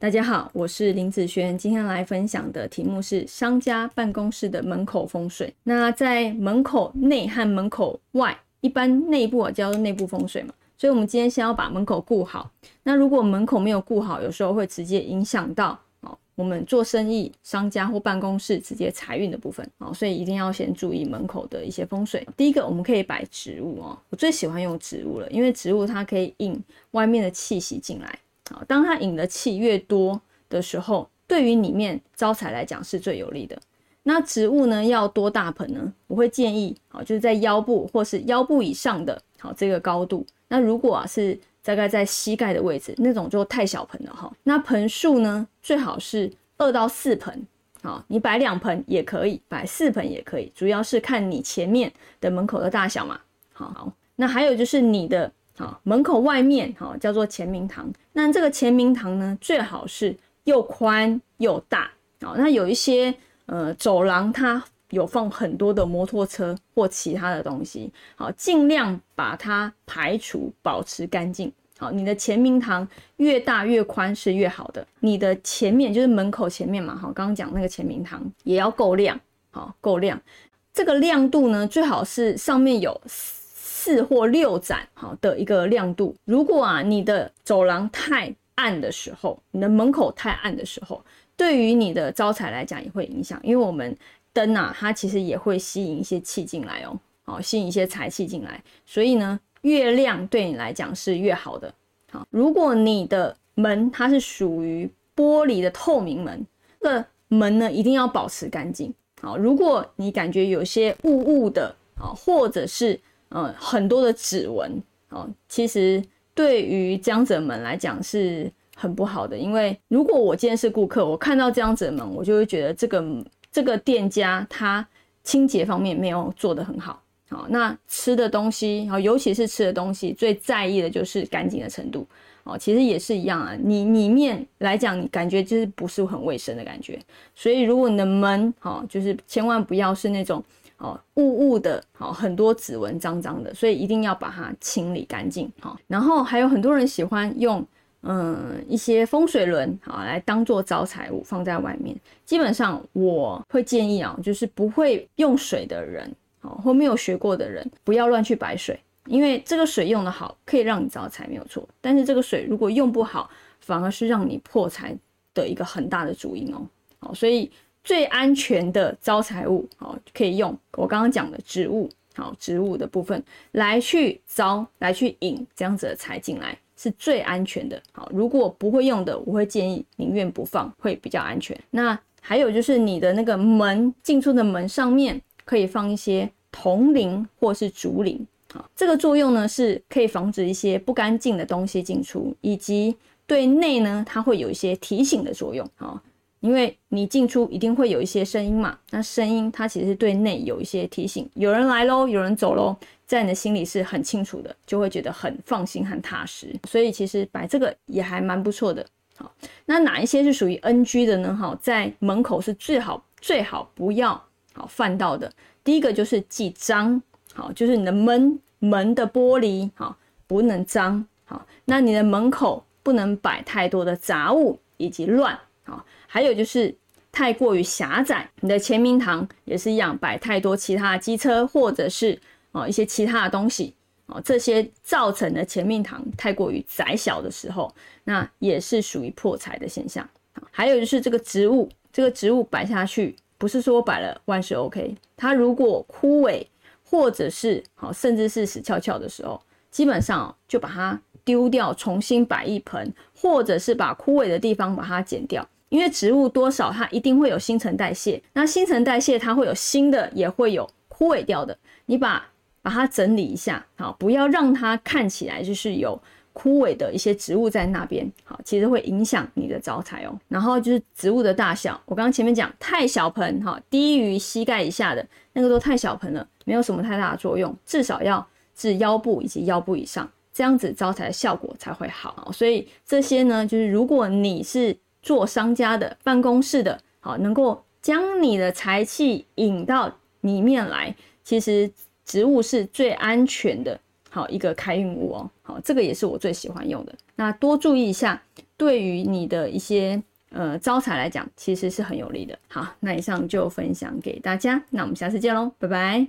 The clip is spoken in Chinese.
大家好，我是林子轩，今天来分享的题目是商家办公室的门口风水。那在门口内和门口外，一般内部啊叫做内部风水嘛，所以我们今天先要把门口顾好。那如果门口没有顾好，有时候会直接影响到哦我们做生意、商家或办公室直接财运的部分哦，所以一定要先注意门口的一些风水。第一个，我们可以摆植物哦，我最喜欢用植物了，因为植物它可以引外面的气息进来。好，当它引的气越多的时候，对于里面招财来讲是最有利的。那植物呢，要多大盆呢？我会建议，好，就是在腰部或是腰部以上的，好这个高度。那如果啊是大概在膝盖的位置，那种就太小盆了哈。那盆数呢，最好是二到四盆。好，你摆两盆也可以，摆四盆也可以，主要是看你前面的门口的大小嘛。好，那还有就是你的。好，门口外面好叫做前明堂。那这个前明堂呢，最好是又宽又大。好，那有一些呃走廊，它有放很多的摩托车或其他的东西。好，尽量把它排除，保持干净。好，你的前明堂越大越宽是越好的。你的前面就是门口前面嘛。好，刚刚讲那个前明堂也要够亮。好，够亮。这个亮度呢，最好是上面有。四或六盏好的一个亮度。如果啊你的走廊太暗的时候，你的门口太暗的时候，对于你的招财来讲也会影响。因为我们灯啊，它其实也会吸引一些气进来哦，好吸引一些财气进来。所以呢，越亮对你来讲是越好的。好，如果你的门它是属于玻璃的透明门，那门呢一定要保持干净。好，如果你感觉有些雾雾的啊，或者是嗯，很多的指纹哦，其实对于江者们来讲是很不好的，因为如果我今天是顾客，我看到江者们，我就会觉得这个这个店家他清洁方面没有做得很好。好，那吃的东西，好，尤其是吃的东西，最在意的就是干净的程度。哦，其实也是一样啊，你里面来讲，你感觉就是不是很卫生的感觉。所以如果你的门，好，就是千万不要是那种。哦，雾雾的，好很多指纹脏脏的，所以一定要把它清理干净。好，然后还有很多人喜欢用，嗯，一些风水轮，好来当做招财物放在外面。基本上我会建议啊，就是不会用水的人，好或没有学过的人，不要乱去摆水，因为这个水用的好，可以让你招财没有错。但是这个水如果用不好，反而是让你破财的一个很大的主因哦。好，所以。最安全的招财物，好，可以用我刚刚讲的植物，好，植物的部分来去招，来去引这样子的财进来，是最安全的。好，如果不会用的，我会建议宁愿不放，会比较安全。那还有就是你的那个门进出的门上面可以放一些铜铃或是竹铃，好，这个作用呢是可以防止一些不干净的东西进出，以及对内呢它会有一些提醒的作用，好。因为你进出一定会有一些声音嘛，那声音它其实是对内有一些提醒，有人来喽，有人走喽，在你的心里是很清楚的，就会觉得很放心、很踏实。所以其实摆这个也还蛮不错的。好，那哪一些是属于 NG 的呢？哈，在门口是最好最好不要好犯到的。第一个就是忌脏，好，就是你的门门的玻璃好不能脏，好，那你的门口不能摆太多的杂物以及乱。还有就是太过于狭窄，你的前明堂也是一样，摆太多其他的机车或者是哦一些其他的东西哦，这些造成的前明堂太过于窄小的时候，那也是属于破财的现象。还有就是这个植物，这个植物摆下去，不是说摆了万事 OK，它如果枯萎或者是好甚至是死翘翘的时候，基本上就把它丢掉，重新摆一盆，或者是把枯萎的地方把它剪掉。因为植物多少，它一定会有新陈代谢。那新陈代谢，它会有新的，也会有枯萎掉的。你把把它整理一下，好，不要让它看起来就是有枯萎的一些植物在那边，好，其实会影响你的招财哦。然后就是植物的大小，我刚刚前面讲太小盆，哈，低于膝盖以下的那个都太小盆了，没有什么太大的作用，至少要至腰部以及腰部以上，这样子招财的效果才会好。所以这些呢，就是如果你是做商家的办公室的，好，能够将你的财气引到里面来，其实植物是最安全的好一个开运物哦。好，这个也是我最喜欢用的。那多注意一下，对于你的一些呃招财来讲，其实是很有利的。好，那以上就分享给大家，那我们下次见喽，拜拜。